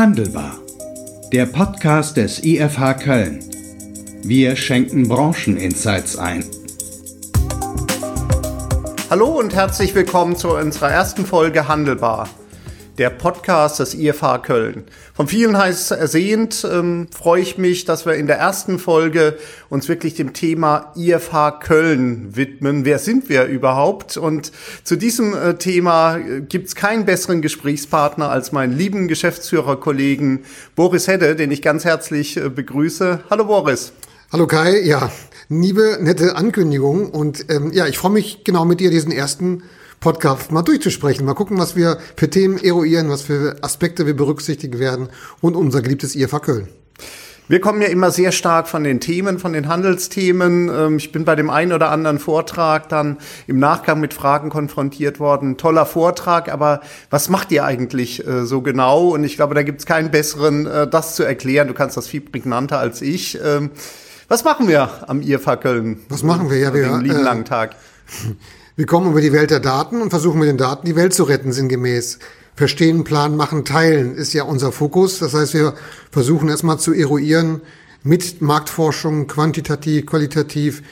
Handelbar. Der Podcast des IFH Köln. Wir schenken Brancheninsights ein. Hallo und herzlich willkommen zu unserer ersten Folge Handelbar der Podcast des IFH Köln. Von vielen heiß ersehnt ähm, freue ich mich, dass wir in der ersten Folge uns wirklich dem Thema IFH Köln widmen. Wer sind wir überhaupt? Und zu diesem äh, Thema äh, gibt es keinen besseren Gesprächspartner als meinen lieben Geschäftsführerkollegen Boris Hedde, den ich ganz herzlich äh, begrüße. Hallo Boris. Hallo Kai, ja, liebe nette Ankündigung und ähm, ja, ich freue mich genau mit dir diesen ersten Podcast mal durchzusprechen. Mal gucken, was wir für Themen eruieren, was für Aspekte wir berücksichtigen werden und unser geliebtes IFA Köln. Wir kommen ja immer sehr stark von den Themen, von den Handelsthemen. Ähm, ich bin bei dem einen oder anderen Vortrag dann im Nachgang mit Fragen konfrontiert worden. Toller Vortrag, aber was macht ihr eigentlich äh, so genau? Und ich glaube, da gibt es keinen besseren, äh, das zu erklären. Du kannst das viel prägnanter als ich. Ähm, was machen wir am IFA Köln? Was machen wir? Ja, wir, den lieben äh, langen Tag. Wir kommen über die Welt der Daten und versuchen mit den Daten die Welt zu retten, sinngemäß. Verstehen, planen, machen, teilen ist ja unser Fokus. Das heißt, wir versuchen erstmal zu eruieren mit Marktforschung, quantitativ, qualitativ,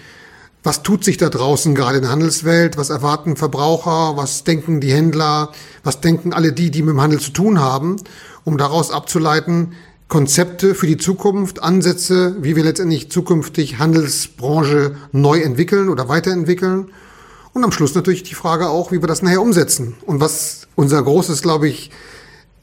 was tut sich da draußen gerade in der Handelswelt, was erwarten Verbraucher, was denken die Händler, was denken alle die, die mit dem Handel zu tun haben, um daraus abzuleiten, Konzepte für die Zukunft, Ansätze, wie wir letztendlich zukünftig Handelsbranche neu entwickeln oder weiterentwickeln und am Schluss natürlich die Frage auch, wie wir das nachher umsetzen. Und was unser großes, glaube ich,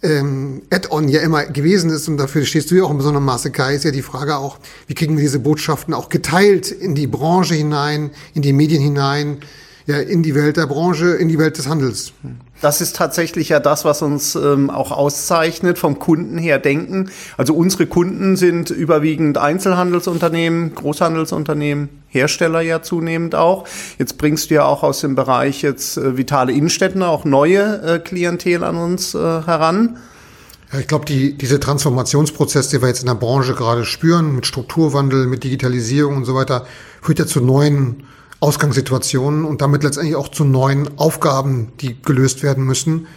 ähm, Add-on ja immer gewesen ist, und dafür stehst du ja auch in besonderem Maße, Kai, ist ja die Frage auch, wie kriegen wir diese Botschaften auch geteilt in die Branche hinein, in die Medien hinein, ja, in die Welt der Branche, in die Welt des Handels. Das ist tatsächlich ja das, was uns ähm, auch auszeichnet, vom Kunden her denken. Also unsere Kunden sind überwiegend Einzelhandelsunternehmen, Großhandelsunternehmen, Hersteller ja zunehmend auch. Jetzt bringst du ja auch aus dem Bereich jetzt äh, vitale Innenstädten auch neue äh, Klientel an uns äh, heran. Ja, ich glaube, die, diese Transformationsprozess, den wir jetzt in der Branche gerade spüren, mit Strukturwandel, mit Digitalisierung und so weiter, führt ja zu neuen Ausgangssituationen und damit letztendlich auch zu neuen Aufgaben, die gelöst werden müssen.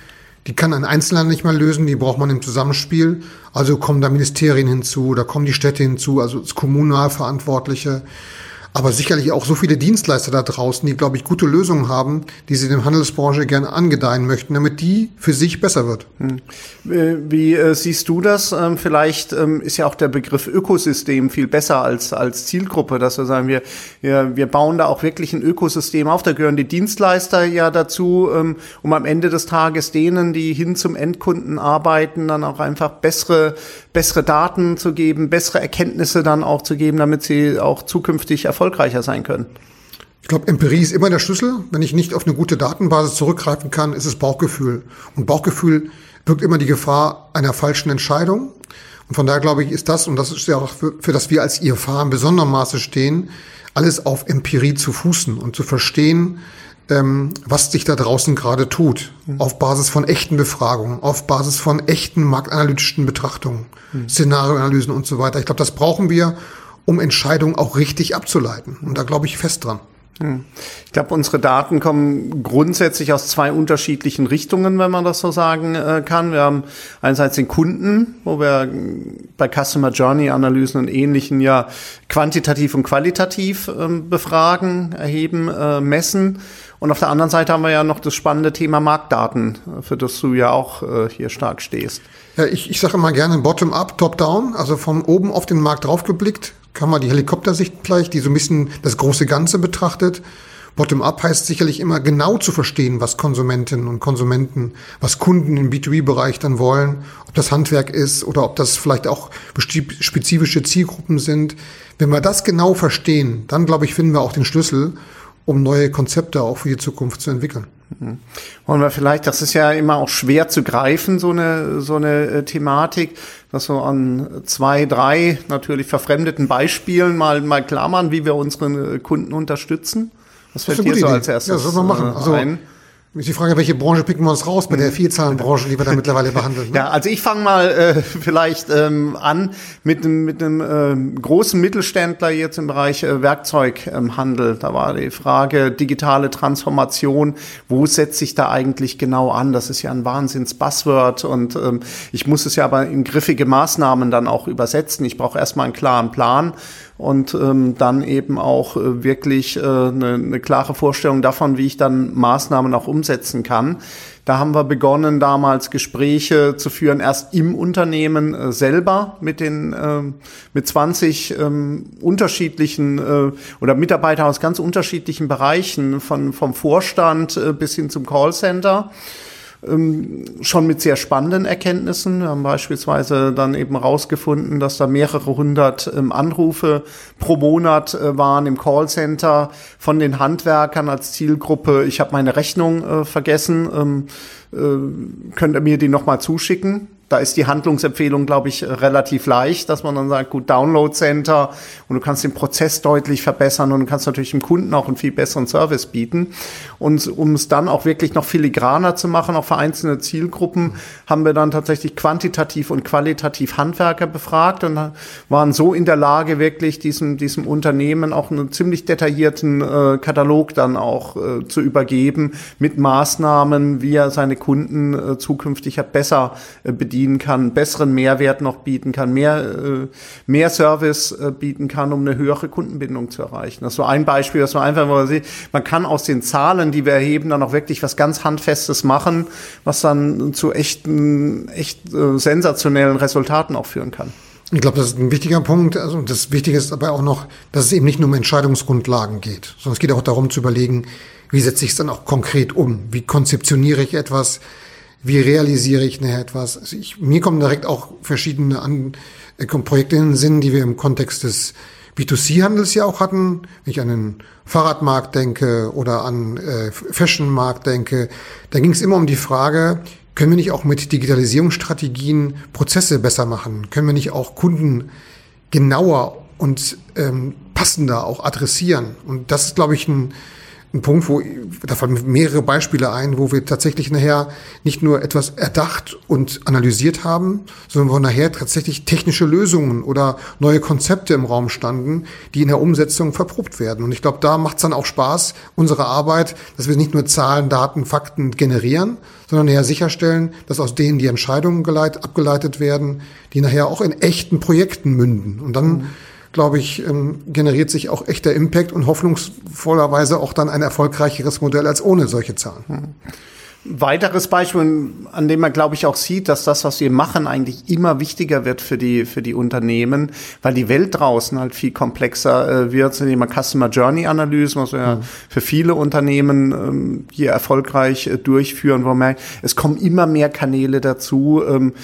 Die kann ein Einzelner nicht mal lösen, die braucht man im Zusammenspiel. Also kommen da Ministerien hinzu, da kommen die Städte hinzu, also Kommunalverantwortliche aber sicherlich auch so viele Dienstleister da draußen, die, glaube ich, gute Lösungen haben, die sie der Handelsbranche gerne angedeihen möchten, damit die für sich besser wird. Hm. Wie äh, siehst du das? Ähm, vielleicht ähm, ist ja auch der Begriff Ökosystem viel besser als, als Zielgruppe, dass wir sagen, wir, wir, wir bauen da auch wirklich ein Ökosystem auf. Da gehören die Dienstleister ja dazu, ähm, um am Ende des Tages denen, die hin zum Endkunden arbeiten, dann auch einfach bessere, bessere Daten zu geben, bessere Erkenntnisse dann auch zu geben, damit sie auch zukünftig erfolgreicher sein können? Ich glaube, Empirie ist immer der Schlüssel. Wenn ich nicht auf eine gute Datenbasis zurückgreifen kann, ist es Bauchgefühl. Und Bauchgefühl birgt immer die Gefahr einer falschen Entscheidung. Und von daher glaube ich, ist das, und das ist ja auch für, für das wir als IFA in besonderem Maße stehen, alles auf Empirie zu fußen und zu verstehen, ähm, was sich da draußen gerade tut. Mhm. Auf Basis von echten Befragungen, auf Basis von echten marktanalytischen Betrachtungen, mhm. Szenarioanalysen und so weiter. Ich glaube, das brauchen wir, um Entscheidungen auch richtig abzuleiten. Und da glaube ich fest dran. Hm. Ich glaube, unsere Daten kommen grundsätzlich aus zwei unterschiedlichen Richtungen, wenn man das so sagen äh, kann. Wir haben einerseits den Kunden, wo wir bei Customer Journey Analysen und ähnlichen ja quantitativ und qualitativ ähm, befragen, erheben, äh, messen. Und auf der anderen Seite haben wir ja noch das spannende Thema Marktdaten, für das du ja auch äh, hier stark stehst. Ja, ich, ich sage immer gerne Bottom-up, Top-down, also von oben auf den Markt draufgeblickt, kann man die Helikoptersicht vielleicht, die so ein bisschen das große Ganze betrachtet. Bottom-up heißt sicherlich immer genau zu verstehen, was Konsumentinnen und Konsumenten, was Kunden im B2B-Bereich dann wollen, ob das Handwerk ist oder ob das vielleicht auch spezifische Zielgruppen sind. Wenn wir das genau verstehen, dann glaube ich, finden wir auch den Schlüssel, um neue Konzepte auch für die Zukunft zu entwickeln. Mhm. Wollen wir vielleicht, das ist ja immer auch schwer zu greifen, so eine, so eine äh, Thematik, dass so an zwei, drei natürlich verfremdeten Beispielen mal, mal klar machen, wie wir unsere Kunden unterstützen. Was fällt dir so als erstes ja, man machen. Äh, also, ein? Ist die Frage, welche Branche picken wir uns raus bei der Vielzahlenbranche, die wir da mittlerweile behandeln? Ne? Ja, also ich fange mal äh, vielleicht ähm, an mit einem mit einem äh, großen Mittelständler jetzt im Bereich äh, Werkzeughandel. da war die Frage digitale Transformation. Wo setzt sich da eigentlich genau an? Das ist ja ein Wahnsinns-Buzzword und ähm, ich muss es ja aber in griffige Maßnahmen dann auch übersetzen. Ich brauche erstmal einen klaren Plan und ähm, dann eben auch äh, wirklich äh, eine, eine klare Vorstellung davon, wie ich dann Maßnahmen auch umsetzen kann. Da haben wir begonnen, damals Gespräche zu führen, erst im Unternehmen äh, selber mit den äh, mit 20 ähm, unterschiedlichen äh, oder Mitarbeiter aus ganz unterschiedlichen Bereichen, von vom Vorstand äh, bis hin zum Callcenter schon mit sehr spannenden Erkenntnissen. Wir haben beispielsweise dann eben rausgefunden, dass da mehrere hundert ähm, Anrufe pro Monat äh, waren im Callcenter von den Handwerkern als Zielgruppe. Ich habe meine Rechnung äh, vergessen. Ähm, äh, könnt ihr mir die nochmal zuschicken? Da ist die Handlungsempfehlung, glaube ich, relativ leicht, dass man dann sagt, gut, Download Center und du kannst den Prozess deutlich verbessern und du kannst natürlich dem Kunden auch einen viel besseren Service bieten. Und um es dann auch wirklich noch filigraner zu machen, auch für einzelne Zielgruppen, haben wir dann tatsächlich quantitativ und qualitativ Handwerker befragt und waren so in der Lage, wirklich diesem, diesem Unternehmen auch einen ziemlich detaillierten äh, Katalog dann auch äh, zu übergeben mit Maßnahmen, wie er seine Kunden äh, zukünftig besser äh, bedient bedienen kann, besseren Mehrwert noch bieten kann, mehr, äh, mehr Service äh, bieten kann, um eine höhere Kundenbindung zu erreichen. Das ist so ein Beispiel, das man einfach mal sieht. Man kann aus den Zahlen, die wir erheben, dann auch wirklich was ganz Handfestes machen, was dann zu echten, echt äh, sensationellen Resultaten auch führen kann. Ich glaube, das ist ein wichtiger Punkt. Also das Wichtige ist aber auch noch, dass es eben nicht nur um Entscheidungsgrundlagen geht, sondern es geht auch darum zu überlegen, wie setze ich es dann auch konkret um? Wie konzeptioniere ich etwas? Wie realisiere ich nachher etwas. Also ich, mir kommen direkt auch verschiedene an, äh, Projekte in den Sinn, die wir im Kontext des B2C-Handels ja auch hatten. Wenn ich an den Fahrradmarkt denke oder an äh, Fashionmarkt denke, da ging es immer um die Frage, können wir nicht auch mit Digitalisierungsstrategien Prozesse besser machen? Können wir nicht auch Kunden genauer und ähm, passender auch adressieren? Und das ist, glaube ich, ein ein Punkt, wo, da fallen mehrere Beispiele ein, wo wir tatsächlich nachher nicht nur etwas erdacht und analysiert haben, sondern wo nachher tatsächlich technische Lösungen oder neue Konzepte im Raum standen, die in der Umsetzung verprobt werden. Und ich glaube, da macht es dann auch Spaß, unsere Arbeit, dass wir nicht nur Zahlen, Daten, Fakten generieren, sondern nachher sicherstellen, dass aus denen die Entscheidungen geleit, abgeleitet werden, die nachher auch in echten Projekten münden. Und dann mhm glaube ich, ähm, generiert sich auch echter Impact und hoffnungsvollerweise auch dann ein erfolgreicheres Modell als ohne solche Zahlen. Hm. Weiteres Beispiel, an dem man, glaube ich, auch sieht, dass das, was wir machen, eigentlich immer wichtiger wird für die, für die Unternehmen, weil die Welt draußen halt viel komplexer äh, wird, indem man Customer Journey Analysen, was wir ja mhm. für viele Unternehmen ähm, hier erfolgreich äh, durchführen, wo man merkt, es kommen immer mehr Kanäle dazu, ähm,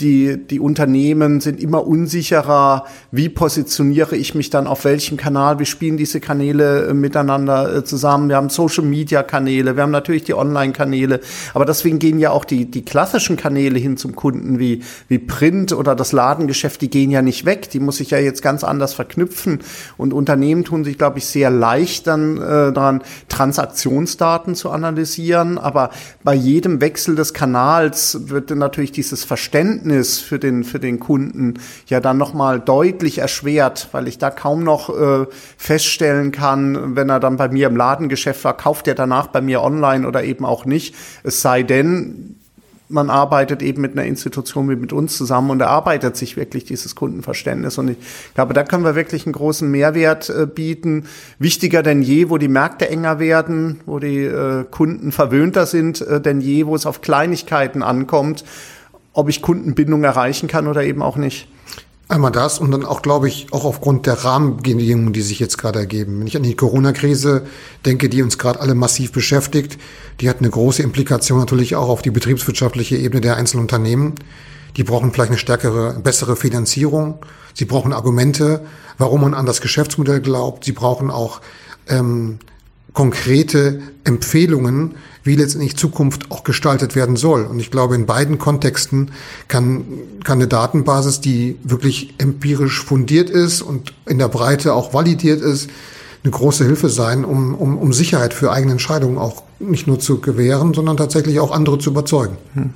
die, die Unternehmen sind immer unsicherer, wie positioniere ich mich dann? Auf welchem Kanal, wie spielen diese Kanäle äh, miteinander äh, zusammen. Wir haben Social-Media-Kanäle, wir haben natürlich die Online-Kanäle, aber deswegen gehen ja auch die, die klassischen Kanäle hin zum Kunden wie, wie Print oder das Ladengeschäft, die gehen ja nicht weg, die muss ich ja jetzt ganz anders verknüpfen. Und Unternehmen tun sich, glaube ich, sehr leicht dann äh, daran, Transaktionsdaten zu analysieren, aber bei jedem Wechsel des Kanals wird natürlich dieses Verständnis Verständnis für den, für den Kunden ja dann nochmal deutlich erschwert, weil ich da kaum noch äh, feststellen kann, wenn er dann bei mir im Ladengeschäft war, kauft er danach bei mir online oder eben auch nicht. Es sei denn, man arbeitet eben mit einer Institution wie mit uns zusammen und erarbeitet sich wirklich dieses Kundenverständnis. Und ich glaube, da können wir wirklich einen großen Mehrwert äh, bieten. Wichtiger denn je, wo die Märkte enger werden, wo die äh, Kunden verwöhnter sind äh, denn je, wo es auf Kleinigkeiten ankommt ob ich Kundenbindung erreichen kann oder eben auch nicht. Einmal das und dann auch, glaube ich, auch aufgrund der Rahmenbedingungen, die sich jetzt gerade ergeben. Wenn ich an die Corona-Krise denke, die uns gerade alle massiv beschäftigt, die hat eine große Implikation natürlich auch auf die betriebswirtschaftliche Ebene der einzelnen Unternehmen. Die brauchen vielleicht eine stärkere, bessere Finanzierung. Sie brauchen Argumente, warum man an das Geschäftsmodell glaubt. Sie brauchen auch ähm, konkrete Empfehlungen, wie letztendlich Zukunft auch gestaltet werden soll. Und ich glaube, in beiden Kontexten kann, kann eine Datenbasis, die wirklich empirisch fundiert ist und in der Breite auch validiert ist, eine große Hilfe sein, um, um, um Sicherheit für eigene Entscheidungen auch nicht nur zu gewähren, sondern tatsächlich auch andere zu überzeugen. Hm.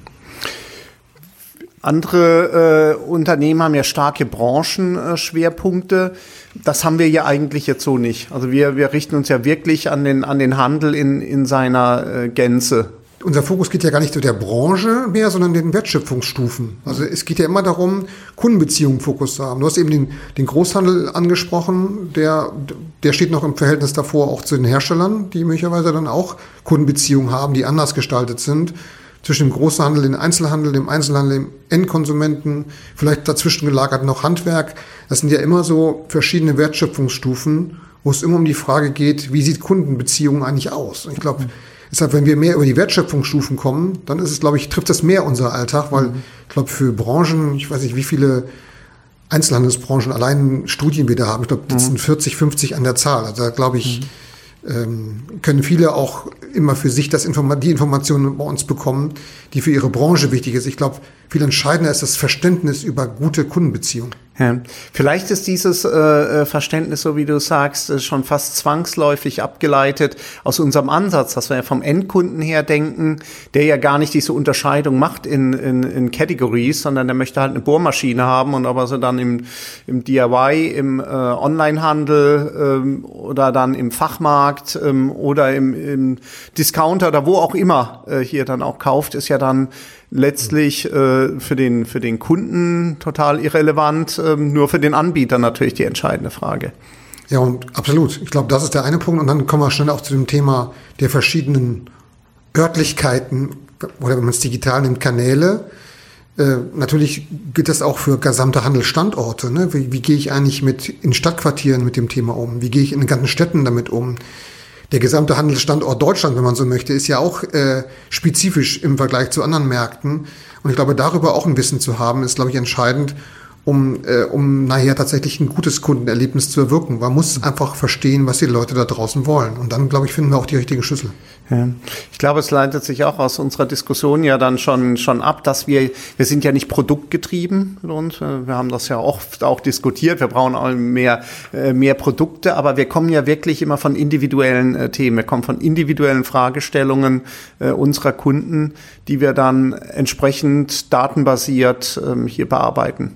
Andere äh, Unternehmen haben ja starke Branchenschwerpunkte. Äh, das haben wir ja eigentlich jetzt so nicht. Also wir, wir richten uns ja wirklich an den, an den Handel in, in seiner äh, Gänze unser Fokus geht ja gar nicht zu der Branche mehr, sondern den Wertschöpfungsstufen. Also es geht ja immer darum, Kundenbeziehungen Fokus zu haben. Du hast eben den, den Großhandel angesprochen, der, der steht noch im Verhältnis davor auch zu den Herstellern, die möglicherweise dann auch Kundenbeziehungen haben, die anders gestaltet sind. Zwischen dem Großhandel, dem Einzelhandel, dem Einzelhandel, dem Endkonsumenten, vielleicht dazwischen gelagert noch Handwerk. Das sind ja immer so verschiedene Wertschöpfungsstufen, wo es immer um die Frage geht, wie sieht Kundenbeziehung eigentlich aus? Und ich glaube, Deshalb, wenn wir mehr über die Wertschöpfungsstufen kommen, dann ist es, glaube ich, trifft das mehr unser Alltag, weil mhm. ich glaube, für Branchen, ich weiß nicht, wie viele Einzelhandelsbranchen allein Studien wir da haben, ich glaube, das mhm. sind 40, 50 an der Zahl. Also da glaube ich, mhm. Ähm, können viele auch immer für sich das Informa die Informationen bei uns bekommen, die für ihre Branche wichtig ist. Ich glaube, viel entscheidender ist das Verständnis über gute Kundenbeziehungen. Ja. Vielleicht ist dieses äh, äh, Verständnis, so wie du sagst, äh, schon fast zwangsläufig abgeleitet aus unserem Ansatz, dass wir ja vom Endkunden her denken, der ja gar nicht diese Unterscheidung macht in, in, in Categories, sondern der möchte halt eine Bohrmaschine haben und ob er sie dann im, im DIY, im äh, Onlinehandel ähm, oder dann im Fachmarkt ähm, oder im, im Discounter oder wo auch immer äh, hier dann auch kauft, ist ja dann letztlich äh, für, den, für den Kunden total irrelevant, äh, nur für den Anbieter natürlich die entscheidende Frage. Ja, und absolut. Ich glaube, das ist der eine Punkt. Und dann kommen wir schnell auch zu dem Thema der verschiedenen Örtlichkeiten oder wenn man es digital nimmt, Kanäle. Äh, natürlich gilt das auch für gesamte Handelsstandorte. Ne? Wie, wie gehe ich eigentlich mit in Stadtquartieren mit dem Thema um? Wie gehe ich in den ganzen Städten damit um? der gesamte Handelsstandort Deutschland, wenn man so möchte, ist ja auch äh, spezifisch im Vergleich zu anderen Märkten. Und ich glaube, darüber auch ein Wissen zu haben, ist, glaube ich, entscheidend, um, äh, um nachher tatsächlich ein gutes Kundenerlebnis zu erwirken. Man muss einfach verstehen, was die Leute da draußen wollen. Und dann, glaube ich, finden wir auch die richtigen Schlüssel. Ja. Ich glaube, es leitet sich auch aus unserer Diskussion ja dann schon, schon ab, dass wir, wir sind ja nicht produktgetrieben und äh, wir haben das ja oft auch diskutiert. Wir brauchen auch mehr, äh, mehr Produkte, aber wir kommen ja wirklich immer von individuellen äh, Themen. Wir kommen von individuellen Fragestellungen unserer Kunden, die wir dann entsprechend datenbasiert ähm, hier bearbeiten.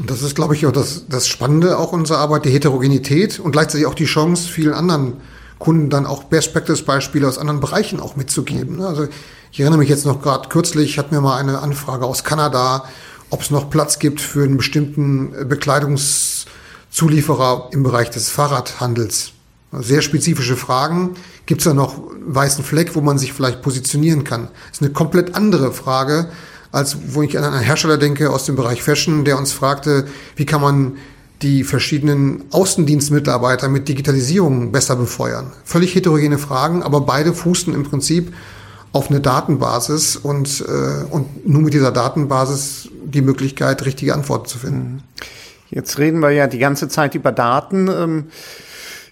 Und das ist, glaube ich, auch das, das Spannende auch unserer Arbeit, die Heterogenität und gleichzeitig auch die Chance, vielen anderen Kunden dann auch Best Practice Beispiele aus anderen Bereichen auch mitzugeben. Ne? Also ich erinnere mich jetzt noch gerade kürzlich, hatten wir mal eine Anfrage aus Kanada, ob es noch Platz gibt für einen bestimmten Bekleidungszulieferer im Bereich des Fahrradhandels. Sehr spezifische Fragen. Gibt es da noch einen weißen Fleck, wo man sich vielleicht positionieren kann? Das ist eine komplett andere Frage, als wo ich an einen Hersteller denke aus dem Bereich Fashion, der uns fragte, wie kann man die verschiedenen Außendienstmitarbeiter mit Digitalisierung besser befeuern. Völlig heterogene Fragen, aber beide fußen im Prinzip auf eine Datenbasis und, äh, und nur mit dieser Datenbasis die Möglichkeit, richtige Antworten zu finden. Jetzt reden wir ja die ganze Zeit über Daten. Ähm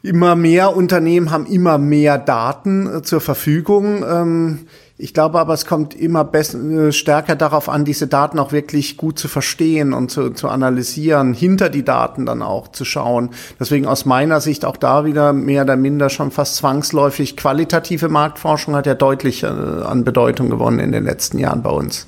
immer mehr Unternehmen haben immer mehr Daten äh, zur Verfügung. Ähm, ich glaube aber, es kommt immer äh, stärker darauf an, diese Daten auch wirklich gut zu verstehen und zu, zu analysieren, hinter die Daten dann auch zu schauen. Deswegen aus meiner Sicht auch da wieder mehr oder minder schon fast zwangsläufig qualitative Marktforschung hat ja deutlich äh, an Bedeutung gewonnen in den letzten Jahren bei uns.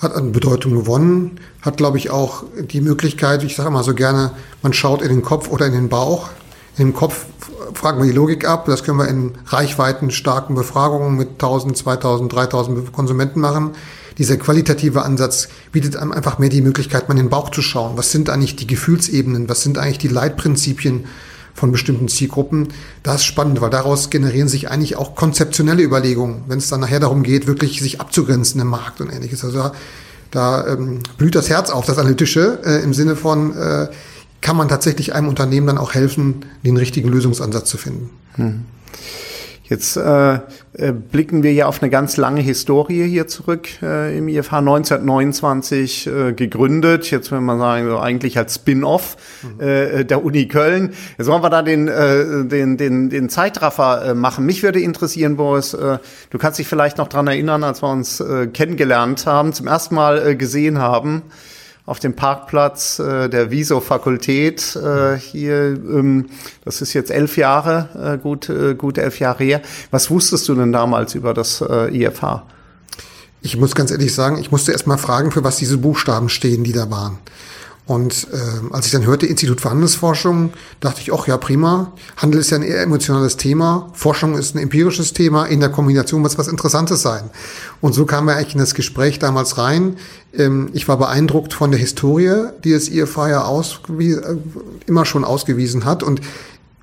Hat an Bedeutung gewonnen, hat glaube ich auch die Möglichkeit, ich sage immer so gerne, man schaut in den Kopf oder in den Bauch im Kopf fragen wir die Logik ab. Das können wir in reichweiten starken Befragungen mit 1000, 2000, 3000 Konsumenten machen. Dieser qualitative Ansatz bietet einem einfach mehr die Möglichkeit, mal in den Bauch zu schauen. Was sind eigentlich die Gefühlsebenen? Was sind eigentlich die Leitprinzipien von bestimmten Zielgruppen? Das ist spannend, weil daraus generieren sich eigentlich auch konzeptionelle Überlegungen, wenn es dann nachher darum geht, wirklich sich abzugrenzen im Markt und ähnliches. Also da ähm, blüht das Herz auf, das Analytische, äh, im Sinne von, äh, kann man tatsächlich einem Unternehmen dann auch helfen, den richtigen Lösungsansatz zu finden. Hm. Jetzt äh, äh, blicken wir ja auf eine ganz lange Historie hier zurück äh, im IFH 1929 äh, gegründet. Jetzt wenn man sagen, so eigentlich als Spin-off mhm. äh, der Uni Köln. Jetzt wollen wir da den, äh, den, den, den Zeitraffer äh, machen. Mich würde interessieren, Boris, äh, du kannst dich vielleicht noch dran erinnern, als wir uns äh, kennengelernt haben, zum ersten Mal äh, gesehen haben auf dem Parkplatz äh, der Wieso-Fakultät äh, hier. Ähm, das ist jetzt elf Jahre, äh, gut, äh, gut elf Jahre her. Was wusstest du denn damals über das äh, IFH? Ich muss ganz ehrlich sagen, ich musste erst mal fragen, für was diese Buchstaben stehen, die da waren. Und äh, als ich dann hörte Institut für Handelsforschung, dachte ich, ach ja, prima. Handel ist ja ein eher emotionales Thema. Forschung ist ein empirisches Thema. In der Kombination muss was Interessantes sein. Und so kamen wir eigentlich in das Gespräch damals rein. Ähm, ich war beeindruckt von der Historie, die das IFA ja ausgewiesen, äh, immer schon ausgewiesen hat. Und,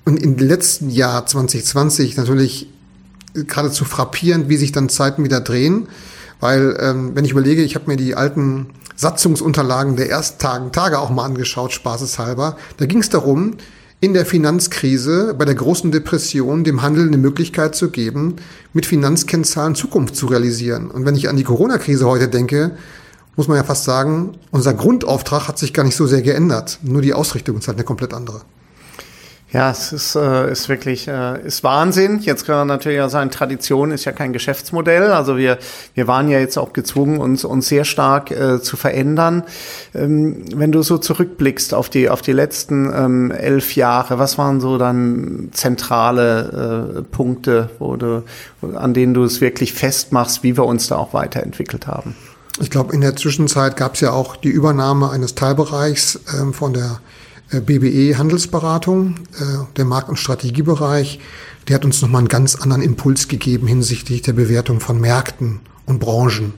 und im letzten Jahr 2020 natürlich geradezu frappierend, wie sich dann Zeiten wieder drehen. Weil, ähm, wenn ich überlege, ich habe mir die alten Satzungsunterlagen der ersten Tage auch mal angeschaut, spaßeshalber. Da ging es darum, in der Finanzkrise, bei der großen Depression, dem Handel eine Möglichkeit zu geben, mit Finanzkennzahlen Zukunft zu realisieren. Und wenn ich an die Corona-Krise heute denke, muss man ja fast sagen, unser Grundauftrag hat sich gar nicht so sehr geändert. Nur die Ausrichtung ist halt eine komplett andere. Ja, es ist, äh, ist wirklich äh, ist Wahnsinn. Jetzt können wir natürlich auch sagen, Tradition ist ja kein Geschäftsmodell. Also wir, wir waren ja jetzt auch gezwungen, uns, uns sehr stark äh, zu verändern. Ähm, wenn du so zurückblickst auf die, auf die letzten ähm, elf Jahre, was waren so dann zentrale äh, Punkte, wo du, an denen du es wirklich festmachst, wie wir uns da auch weiterentwickelt haben? Ich glaube, in der Zwischenzeit gab es ja auch die Übernahme eines Teilbereichs ähm, von der BBE Handelsberatung, äh, der Markt- und Strategiebereich, der hat uns nochmal einen ganz anderen Impuls gegeben hinsichtlich der Bewertung von Märkten und Branchen.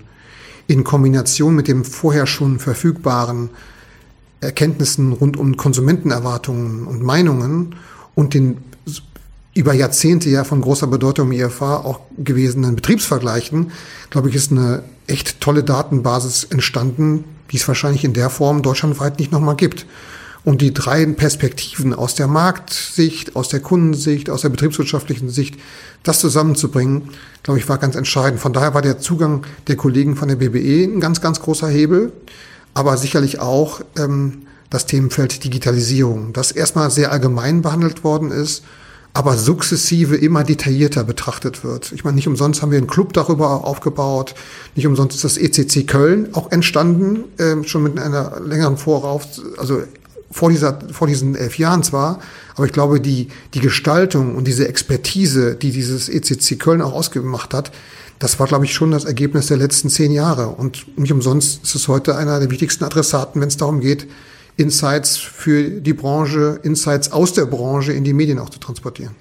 In Kombination mit dem vorher schon verfügbaren Erkenntnissen rund um Konsumentenerwartungen und Meinungen und den über Jahrzehnte ja von großer Bedeutung im IFA auch gewesenen Betriebsvergleichen, glaube ich, ist eine echt tolle Datenbasis entstanden, die es wahrscheinlich in der Form deutschlandweit nicht nochmal gibt. Und die drei Perspektiven aus der Marktsicht, aus der Kundensicht, aus der betriebswirtschaftlichen Sicht, das zusammenzubringen, glaube ich, war ganz entscheidend. Von daher war der Zugang der Kollegen von der BBE ein ganz, ganz großer Hebel, aber sicherlich auch ähm, das Themenfeld Digitalisierung, das erstmal sehr allgemein behandelt worden ist, aber sukzessive immer detaillierter betrachtet wird. Ich meine, nicht umsonst haben wir einen Club darüber aufgebaut, nicht umsonst ist das ECC Köln auch entstanden, äh, schon mit einer längeren Vorauf, also vor, dieser, vor diesen elf Jahren zwar, aber ich glaube, die, die Gestaltung und diese Expertise, die dieses ECC Köln auch ausgemacht hat, das war, glaube ich, schon das Ergebnis der letzten zehn Jahre. Und nicht umsonst ist es heute einer der wichtigsten Adressaten, wenn es darum geht, Insights für die Branche, Insights aus der Branche in die Medien auch zu transportieren.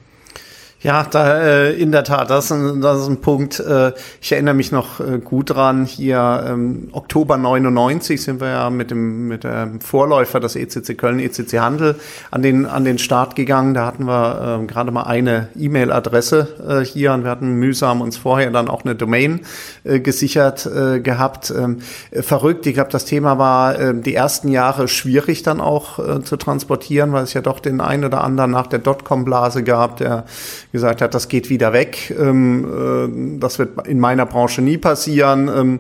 Ja, da, äh, in der Tat, das ist ein, das ist ein Punkt. Äh, ich erinnere mich noch äh, gut dran. Hier ähm, Oktober 99 sind wir ja mit dem mit dem Vorläufer des ECC Köln, ECC Handel, an den an den Start gegangen. Da hatten wir äh, gerade mal eine E-Mail-Adresse äh, hier und wir hatten mühsam uns vorher dann auch eine Domain äh, gesichert äh, gehabt. Ähm, äh, verrückt. Ich glaube, das Thema war äh, die ersten Jahre schwierig dann auch äh, zu transportieren, weil es ja doch den einen oder anderen nach der Dotcom-Blase gab, der gesagt hat, das geht wieder weg. Ähm, äh, das wird in meiner Branche nie passieren. Ähm,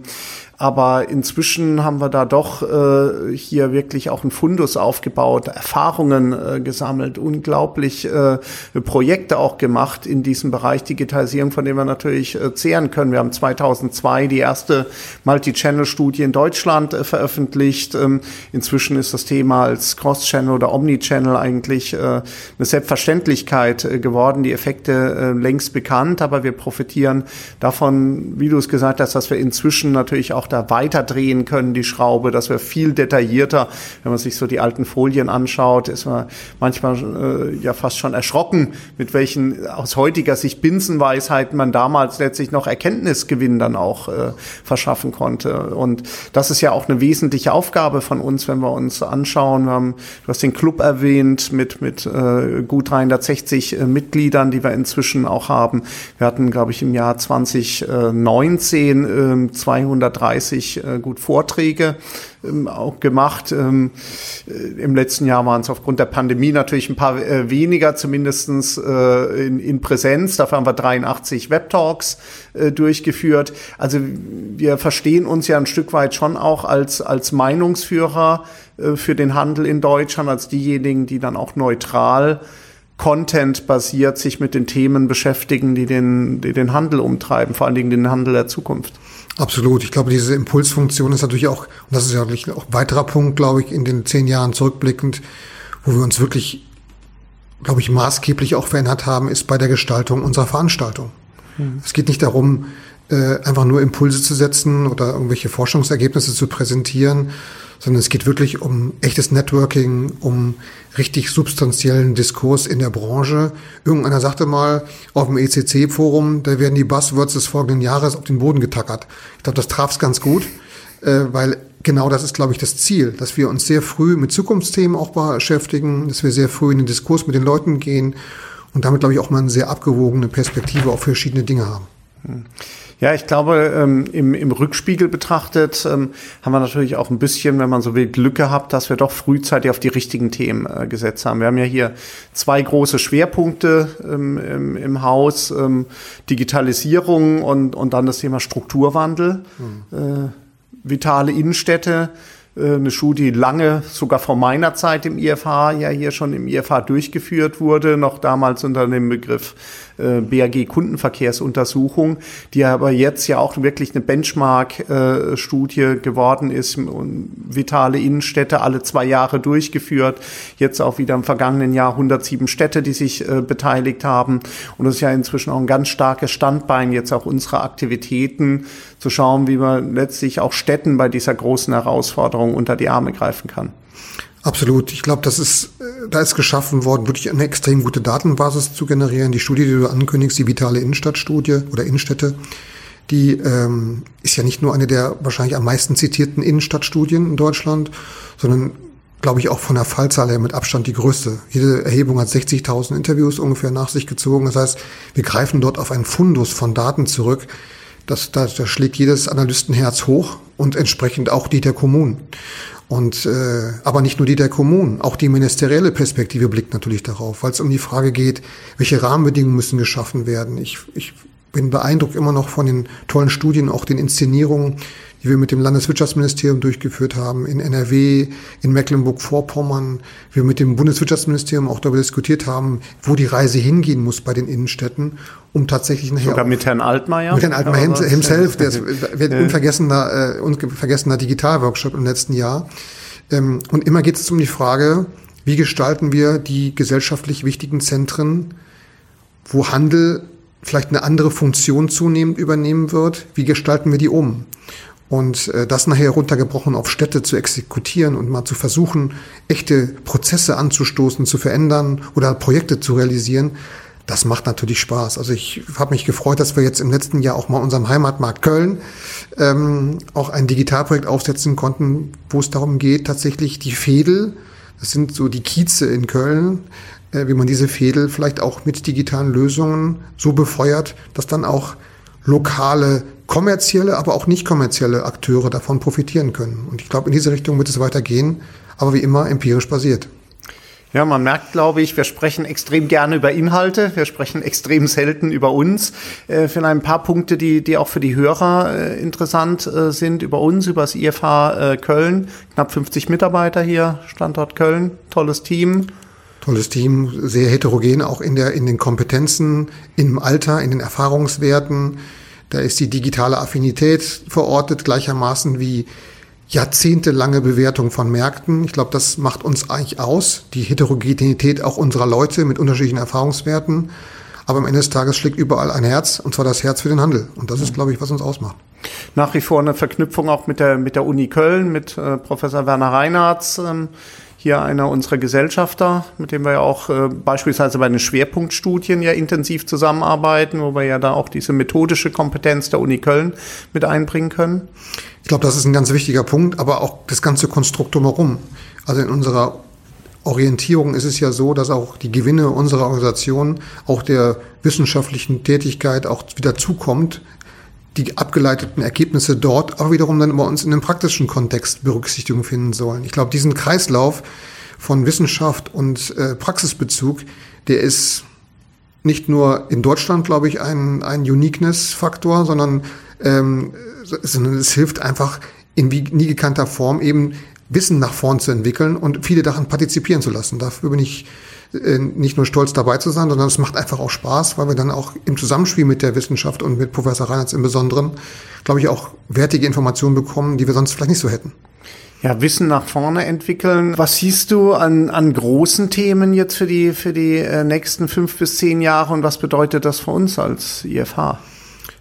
aber inzwischen haben wir da doch äh, hier wirklich auch ein Fundus aufgebaut, Erfahrungen äh, gesammelt, unglaublich äh, Projekte auch gemacht in diesem Bereich Digitalisierung, von dem wir natürlich äh, zehren können. Wir haben 2002 die erste Multi-Channel-Studie in Deutschland äh, veröffentlicht. Ähm, inzwischen ist das Thema als Cross-Channel oder Omni-Channel eigentlich äh, eine Selbstverständlichkeit geworden. Die Effekte längst bekannt, aber wir profitieren davon, wie du es gesagt hast, dass wir inzwischen natürlich auch da weiter drehen können, die Schraube, dass wir viel detaillierter, wenn man sich so die alten Folien anschaut, ist man manchmal äh, ja fast schon erschrocken, mit welchen aus heutiger Sicht Binsenweisheiten man damals letztlich noch Erkenntnisgewinn dann auch äh, verschaffen konnte. Und das ist ja auch eine wesentliche Aufgabe von uns, wenn wir uns anschauen. Wir haben, du hast den Club erwähnt mit, mit äh, gut 360 äh, Mitgliedern, die wir inzwischen auch haben. Wir hatten, glaube ich, im Jahr 2019 äh, 230 30 äh, gut Vorträge ähm, auch gemacht. Ähm, äh, Im letzten Jahr waren es aufgrund der Pandemie natürlich ein paar äh, weniger, zumindestens äh, in, in Präsenz. Dafür haben wir 83 Webtalks äh, durchgeführt. Also wir verstehen uns ja ein Stück weit schon auch als, als Meinungsführer äh, für den Handel in Deutschland, als diejenigen, die dann auch neutral Content-basiert sich mit den Themen beschäftigen, die den, die den Handel umtreiben, vor allen Dingen den Handel der Zukunft. Absolut. Ich glaube, diese Impulsfunktion ist natürlich auch, und das ist ja auch ein weiterer Punkt, glaube ich, in den zehn Jahren zurückblickend, wo wir uns wirklich, glaube ich, maßgeblich auch verändert haben, ist bei der Gestaltung unserer Veranstaltung. Mhm. Es geht nicht darum, äh, einfach nur Impulse zu setzen oder irgendwelche Forschungsergebnisse zu präsentieren, sondern es geht wirklich um echtes Networking, um richtig substanziellen Diskurs in der Branche. Irgendeiner sagte mal auf dem ECC-Forum, da werden die Buzzwords des folgenden Jahres auf den Boden getackert. Ich glaube, das traf es ganz gut, äh, weil genau das ist, glaube ich, das Ziel, dass wir uns sehr früh mit Zukunftsthemen auch beschäftigen, dass wir sehr früh in den Diskurs mit den Leuten gehen und damit, glaube ich, auch mal eine sehr abgewogene Perspektive auf verschiedene Dinge haben. Hm. Ja, ich glaube, ähm, im, im Rückspiegel betrachtet ähm, haben wir natürlich auch ein bisschen, wenn man so will, Glück gehabt, dass wir doch frühzeitig auf die richtigen Themen äh, gesetzt haben. Wir haben ja hier zwei große Schwerpunkte ähm, im, im Haus, ähm, Digitalisierung und, und dann das Thema Strukturwandel, mhm. äh, vitale Innenstädte äh, eine Studie lange, sogar vor meiner Zeit im IFH, ja hier schon im IFH durchgeführt wurde, noch damals unter dem Begriff äh, BAG Kundenverkehrsuntersuchung, die aber jetzt ja auch wirklich eine Benchmark-Studie äh, geworden ist und vitale Innenstädte alle zwei Jahre durchgeführt. Jetzt auch wieder im vergangenen Jahr 107 Städte, die sich äh, beteiligt haben. Und das ist ja inzwischen auch ein ganz starkes Standbein jetzt auch unserer Aktivitäten, zu schauen, wie man letztlich auch Städten bei dieser großen Herausforderung unter die Arme greifen kann. Absolut. Ich glaube, das ist, äh, da ist geschaffen worden, wirklich eine extrem gute Datenbasis zu generieren. Die Studie, die du ankündigst, die vitale Innenstadtstudie oder Innenstädte, die ähm, ist ja nicht nur eine der wahrscheinlich am meisten zitierten Innenstadtstudien in Deutschland, sondern glaube ich auch von der Fallzahl her mit Abstand die größte. Jede Erhebung hat 60.000 Interviews ungefähr nach sich gezogen. Das heißt, wir greifen dort auf einen Fundus von Daten zurück. Das, da, da schlägt jedes Analystenherz hoch und entsprechend auch die der Kommunen. Und äh, aber nicht nur die der Kommunen, auch die ministerielle Perspektive blickt natürlich darauf, weil es um die Frage geht, welche Rahmenbedingungen müssen geschaffen werden. Ich, ich bin beeindruckt immer noch von den tollen Studien, auch den Inszenierungen, die wir mit dem Landeswirtschaftsministerium durchgeführt haben, in NRW, in Mecklenburg-Vorpommern, wir mit dem Bundeswirtschaftsministerium auch darüber diskutiert haben, wo die Reise hingehen muss bei den Innenstädten, um tatsächlich nachher... Sogar mit Herrn Altmaier? Mit Herrn Altmaier ja, himself, der ist ein unvergessener, äh, unvergessener Digitalworkshop im letzten Jahr. Ähm, und immer geht es um die Frage, wie gestalten wir die gesellschaftlich wichtigen Zentren, wo Handel vielleicht eine andere Funktion zunehmend übernehmen wird, wie gestalten wir die um? Und äh, das nachher runtergebrochen auf Städte zu exekutieren und mal zu versuchen, echte Prozesse anzustoßen, zu verändern oder Projekte zu realisieren, das macht natürlich Spaß. Also ich habe mich gefreut, dass wir jetzt im letzten Jahr auch mal unserem Heimatmarkt Köln ähm, auch ein Digitalprojekt aufsetzen konnten, wo es darum geht, tatsächlich die Fädel, das sind so die Kieze in Köln, äh, wie man diese Fädel vielleicht auch mit digitalen Lösungen so befeuert, dass dann auch lokale kommerzielle, aber auch nicht kommerzielle Akteure davon profitieren können. Und ich glaube, in diese Richtung wird es weitergehen, aber wie immer empirisch basiert. Ja, man merkt, glaube ich, wir sprechen extrem gerne über Inhalte, wir sprechen extrem selten über uns. Äh, vielleicht ein paar Punkte, die, die auch für die Hörer äh, interessant äh, sind, über uns, über das IFH äh, Köln. Knapp 50 Mitarbeiter hier, Standort Köln, tolles Team. Tolles Team, sehr heterogen auch in, der, in den Kompetenzen, im Alter, in den Erfahrungswerten. Da ist die digitale Affinität verortet, gleichermaßen wie jahrzehntelange Bewertung von Märkten. Ich glaube, das macht uns eigentlich aus, die Heterogenität auch unserer Leute mit unterschiedlichen Erfahrungswerten. Aber am Ende des Tages schlägt überall ein Herz, und zwar das Herz für den Handel. Und das ist, glaube ich, was uns ausmacht. Nach wie vor eine Verknüpfung auch mit der, mit der Uni Köln, mit äh, Professor Werner Reinhardt. Ähm hier einer unserer Gesellschafter, mit dem wir ja auch äh, beispielsweise bei den Schwerpunktstudien ja intensiv zusammenarbeiten, wo wir ja da auch diese methodische Kompetenz der Uni Köln mit einbringen können. Ich glaube, das ist ein ganz wichtiger Punkt, aber auch das ganze Konstrukt drumherum. Also in unserer Orientierung ist es ja so, dass auch die Gewinne unserer Organisation, auch der wissenschaftlichen Tätigkeit auch wieder zukommt die abgeleiteten Ergebnisse dort auch wiederum dann bei uns in einem praktischen Kontext Berücksichtigung finden sollen. Ich glaube, diesen Kreislauf von Wissenschaft und äh, Praxisbezug, der ist nicht nur in Deutschland, glaube ich, ein, ein Uniqueness-Faktor, sondern, ähm, sondern es hilft einfach in wie nie gekannter Form eben Wissen nach vorn zu entwickeln und viele daran partizipieren zu lassen. Dafür bin ich nicht nur stolz dabei zu sein, sondern es macht einfach auch Spaß, weil wir dann auch im Zusammenspiel mit der Wissenschaft und mit Professor Reinhardt im Besonderen, glaube ich, auch wertige Informationen bekommen, die wir sonst vielleicht nicht so hätten. Ja, Wissen nach vorne entwickeln. Was siehst du an, an großen Themen jetzt für die, für die äh, nächsten fünf bis zehn Jahre und was bedeutet das für uns als IFH?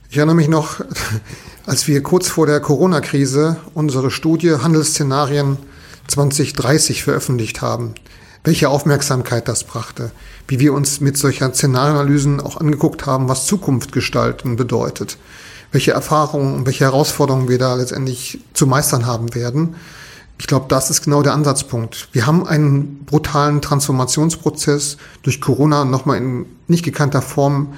Ich erinnere mich noch, als wir kurz vor der Corona-Krise unsere Studie Handelsszenarien 2030 veröffentlicht haben, welche Aufmerksamkeit das brachte, wie wir uns mit solcher Szenarioanalysen auch angeguckt haben, was Zukunft gestalten bedeutet, welche Erfahrungen und welche Herausforderungen wir da letztendlich zu meistern haben werden. Ich glaube, das ist genau der Ansatzpunkt. Wir haben einen brutalen Transformationsprozess durch Corona nochmal in nicht gekannter Form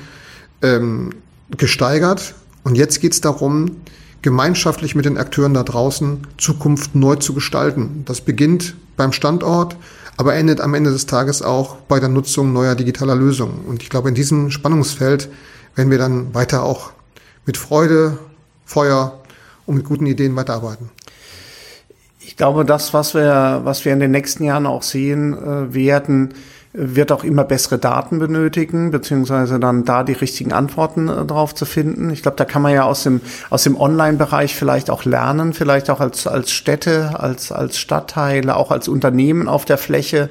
ähm, gesteigert. Und jetzt geht es darum, gemeinschaftlich mit den Akteuren da draußen Zukunft neu zu gestalten. Das beginnt beim Standort, aber endet am Ende des Tages auch bei der Nutzung neuer digitaler Lösungen. Und ich glaube, in diesem Spannungsfeld werden wir dann weiter auch mit Freude, Feuer und mit guten Ideen weiterarbeiten. Ich glaube, das, was wir, was wir in den nächsten Jahren auch sehen äh, werden, wird auch immer bessere Daten benötigen, beziehungsweise dann da die richtigen Antworten äh, drauf zu finden. Ich glaube, da kann man ja aus dem, aus dem Online-Bereich vielleicht auch lernen, vielleicht auch als, als Städte, als, als Stadtteile, auch als Unternehmen auf der Fläche.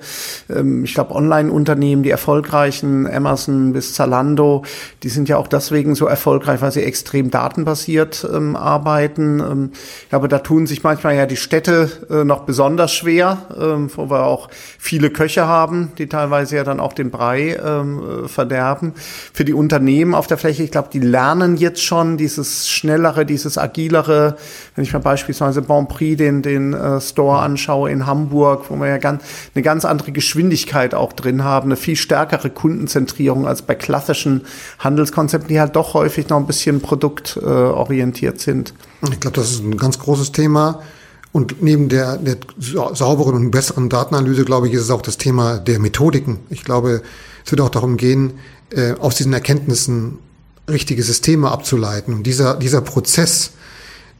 Ähm, ich glaube, Online-Unternehmen, die erfolgreichen, Amazon bis Zalando, die sind ja auch deswegen so erfolgreich, weil sie extrem datenbasiert ähm, arbeiten. Ähm, ich glaube, da tun sich manchmal ja die Städte äh, noch besonders schwer, ähm, wo wir auch viele Köche haben, die teilweise teilweise ja dann auch den Brei ähm, verderben. Für die Unternehmen auf der Fläche, ich glaube, die lernen jetzt schon dieses schnellere, dieses agilere. Wenn ich mir beispielsweise Bon Prix den, den äh, Store anschaue in Hamburg, wo wir ja ganz, eine ganz andere Geschwindigkeit auch drin haben, eine viel stärkere Kundenzentrierung als bei klassischen Handelskonzepten, die halt doch häufig noch ein bisschen produktorientiert sind. Ich glaube, das ist ein ganz großes Thema. Und neben der, der sauberen und besseren Datenanalyse, glaube ich, ist es auch das Thema der Methodiken. Ich glaube, es wird auch darum gehen, äh, aus diesen Erkenntnissen richtige Systeme abzuleiten. Und dieser, dieser Prozess,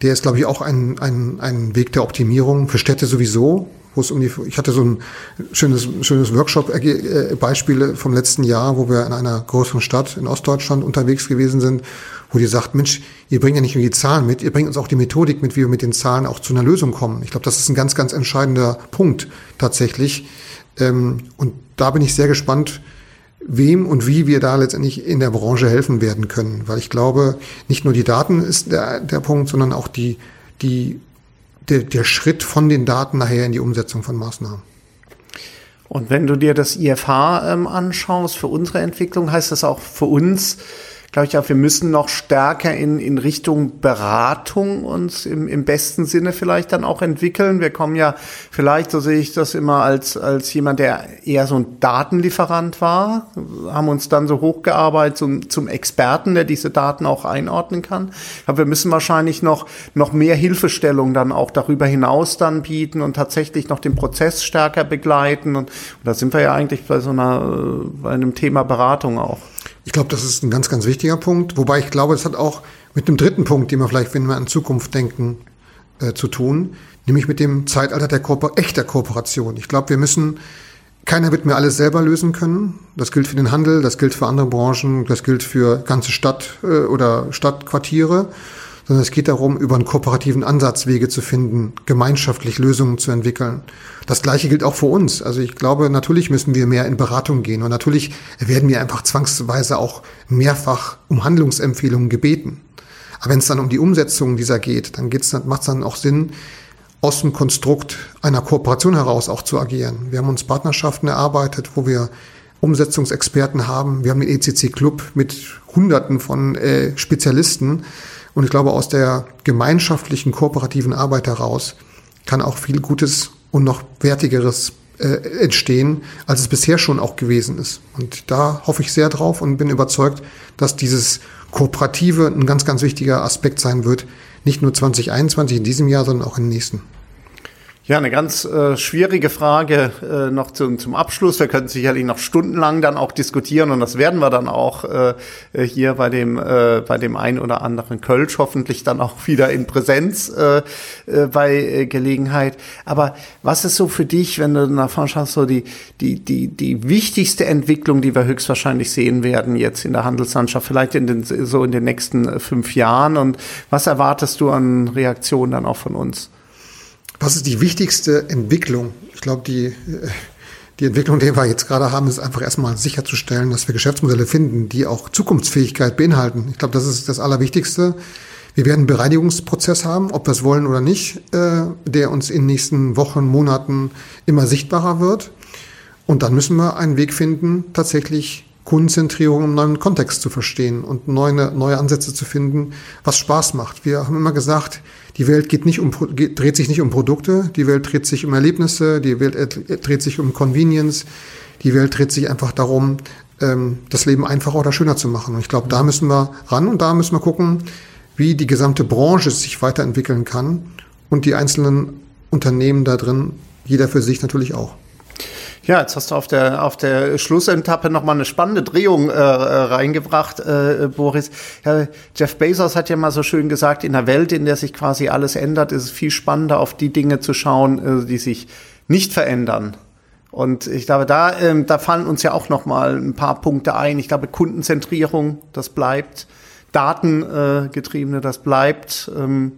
der ist, glaube ich, auch ein, ein, ein Weg der Optimierung für Städte sowieso, wo es um die, ich hatte so ein schönes, schönes Workshop-Beispiel äh, vom letzten Jahr, wo wir in einer größeren Stadt in Ostdeutschland unterwegs gewesen sind wo die sagt, Mensch, ihr bringt ja nicht nur die Zahlen mit, ihr bringt uns auch die Methodik mit, wie wir mit den Zahlen auch zu einer Lösung kommen. Ich glaube, das ist ein ganz, ganz entscheidender Punkt tatsächlich. Ähm, und da bin ich sehr gespannt, wem und wie wir da letztendlich in der Branche helfen werden können. Weil ich glaube, nicht nur die Daten ist der, der Punkt, sondern auch die, die, der, der Schritt von den Daten nachher in die Umsetzung von Maßnahmen. Und wenn du dir das IFH ähm, anschaust, für unsere Entwicklung heißt das auch für uns, glaube ich auch, wir müssen noch stärker in, in Richtung Beratung uns im, im besten Sinne vielleicht dann auch entwickeln. Wir kommen ja vielleicht, so sehe ich das immer, als, als jemand, der eher so ein Datenlieferant war, haben uns dann so hochgearbeitet zum, zum Experten, der diese Daten auch einordnen kann. Aber wir müssen wahrscheinlich noch, noch mehr Hilfestellung dann auch darüber hinaus dann bieten und tatsächlich noch den Prozess stärker begleiten. Und, und da sind wir ja eigentlich bei so einer, bei einem Thema Beratung auch. Ich glaube, das ist ein ganz, ganz wichtiger Punkt. Wobei ich glaube, das hat auch mit dem dritten Punkt, den wir vielleicht, wenn wir an Zukunft denken, äh, zu tun, nämlich mit dem Zeitalter der Kooper echter Kooperation. Ich glaube, wir müssen, keiner wird mehr alles selber lösen können. Das gilt für den Handel, das gilt für andere Branchen, das gilt für ganze Stadt äh, oder Stadtquartiere sondern es geht darum, über einen kooperativen Ansatz Wege zu finden, gemeinschaftlich Lösungen zu entwickeln. Das Gleiche gilt auch für uns. Also ich glaube, natürlich müssen wir mehr in Beratung gehen und natürlich werden wir einfach zwangsweise auch mehrfach um Handlungsempfehlungen gebeten. Aber wenn es dann um die Umsetzung dieser geht, dann macht es dann auch Sinn, aus dem Konstrukt einer Kooperation heraus auch zu agieren. Wir haben uns Partnerschaften erarbeitet, wo wir Umsetzungsexperten haben. Wir haben den ECC Club mit Hunderten von äh, Spezialisten, und ich glaube, aus der gemeinschaftlichen, kooperativen Arbeit heraus kann auch viel Gutes und noch Wertigeres äh, entstehen, als es bisher schon auch gewesen ist. Und da hoffe ich sehr drauf und bin überzeugt, dass dieses Kooperative ein ganz, ganz wichtiger Aspekt sein wird. Nicht nur 2021 in diesem Jahr, sondern auch im nächsten. Ja, eine ganz äh, schwierige Frage äh, noch zum, zum Abschluss. Wir können sicherlich noch stundenlang dann auch diskutieren und das werden wir dann auch äh, hier bei dem, äh, bei dem ein oder anderen Kölsch hoffentlich dann auch wieder in Präsenz äh, äh, bei äh, Gelegenheit. Aber was ist so für dich, wenn du nach vorne schaust, so die, die, die, die wichtigste Entwicklung, die wir höchstwahrscheinlich sehen werden jetzt in der Handelslandschaft, vielleicht in den, so in den nächsten äh, fünf Jahren und was erwartest du an Reaktionen dann auch von uns? Was ist die wichtigste Entwicklung? Ich glaube, die, die Entwicklung, die wir jetzt gerade haben, ist einfach erstmal sicherzustellen, dass wir Geschäftsmodelle finden, die auch Zukunftsfähigkeit beinhalten. Ich glaube, das ist das Allerwichtigste. Wir werden einen Bereinigungsprozess haben, ob wir es wollen oder nicht, äh, der uns in den nächsten Wochen, Monaten immer sichtbarer wird. Und dann müssen wir einen Weg finden, tatsächlich Kundenzentrierung im neuen Kontext zu verstehen und neue, neue Ansätze zu finden, was Spaß macht. Wir haben immer gesagt, die Welt geht nicht um, geht, dreht sich nicht um Produkte, die Welt dreht sich um Erlebnisse, die Welt dreht sich um Convenience, die Welt dreht sich einfach darum, ähm, das Leben einfacher oder schöner zu machen. Und ich glaube, da müssen wir ran und da müssen wir gucken, wie die gesamte Branche sich weiterentwickeln kann und die einzelnen Unternehmen da drin, jeder für sich natürlich auch. Ja, jetzt hast du auf der, auf der Schlussetappe nochmal eine spannende Drehung äh, äh, reingebracht, äh, Boris. Ja, Jeff Bezos hat ja mal so schön gesagt, in einer Welt, in der sich quasi alles ändert, ist es viel spannender, auf die Dinge zu schauen, äh, die sich nicht verändern. Und ich glaube, da, ähm, da fallen uns ja auch nochmal ein paar Punkte ein. Ich glaube, Kundenzentrierung, das bleibt. Datengetriebene, das bleibt. Ähm,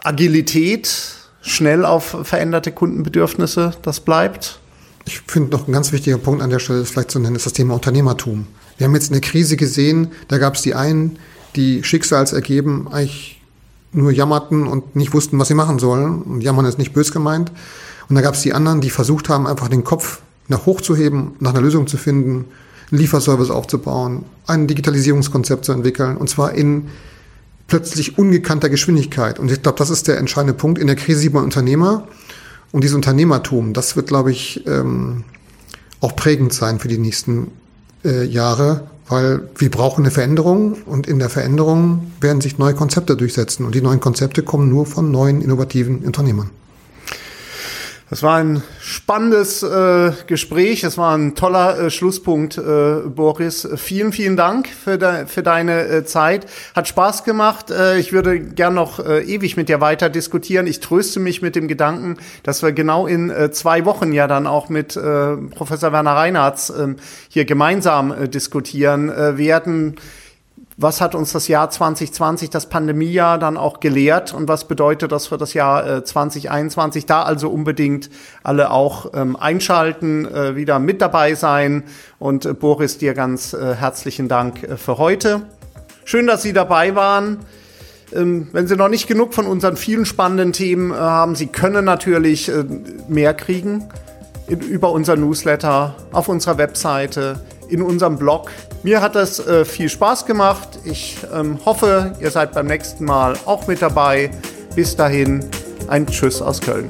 Agilität, schnell auf veränderte Kundenbedürfnisse, das bleibt. Ich finde noch ein ganz wichtiger Punkt an der Stelle, vielleicht zu nennen, ist das Thema Unternehmertum. Wir haben jetzt in der Krise gesehen, da gab es die einen, die Schicksalsergeben eigentlich nur jammerten und nicht wussten, was sie machen sollen. Und jammern ist nicht bös gemeint. Und da gab es die anderen, die versucht haben, einfach den Kopf nach hochzuheben, nach einer Lösung zu finden, einen Lieferservice aufzubauen, ein Digitalisierungskonzept zu entwickeln, und zwar in plötzlich ungekannter Geschwindigkeit. Und ich glaube, das ist der entscheidende Punkt. In der Krise sieht man Unternehmer, und dieses Unternehmertum, das wird, glaube ich, ähm, auch prägend sein für die nächsten äh, Jahre, weil wir brauchen eine Veränderung und in der Veränderung werden sich neue Konzepte durchsetzen. Und die neuen Konzepte kommen nur von neuen, innovativen Unternehmern. Das war ein spannendes äh, Gespräch. Es war ein toller äh, Schlusspunkt, äh, Boris. Vielen, vielen Dank für, de für deine äh, Zeit. Hat Spaß gemacht. Äh, ich würde gern noch äh, ewig mit dir weiter diskutieren. Ich tröste mich mit dem Gedanken, dass wir genau in äh, zwei Wochen ja dann auch mit äh, Professor Werner Reinhardt äh, hier gemeinsam äh, diskutieren äh, werden was hat uns das Jahr 2020, das Pandemiejahr dann auch gelehrt und was bedeutet das für das Jahr äh, 2021? Da also unbedingt alle auch ähm, einschalten, äh, wieder mit dabei sein und äh, Boris, dir ganz äh, herzlichen Dank äh, für heute. Schön, dass Sie dabei waren. Ähm, wenn Sie noch nicht genug von unseren vielen spannenden Themen äh, haben, Sie können natürlich mehr kriegen über unser Newsletter, auf unserer Webseite, in unserem Blog. Mir hat das äh, viel Spaß gemacht. Ich ähm, hoffe, ihr seid beim nächsten Mal auch mit dabei. Bis dahin, ein Tschüss aus Köln.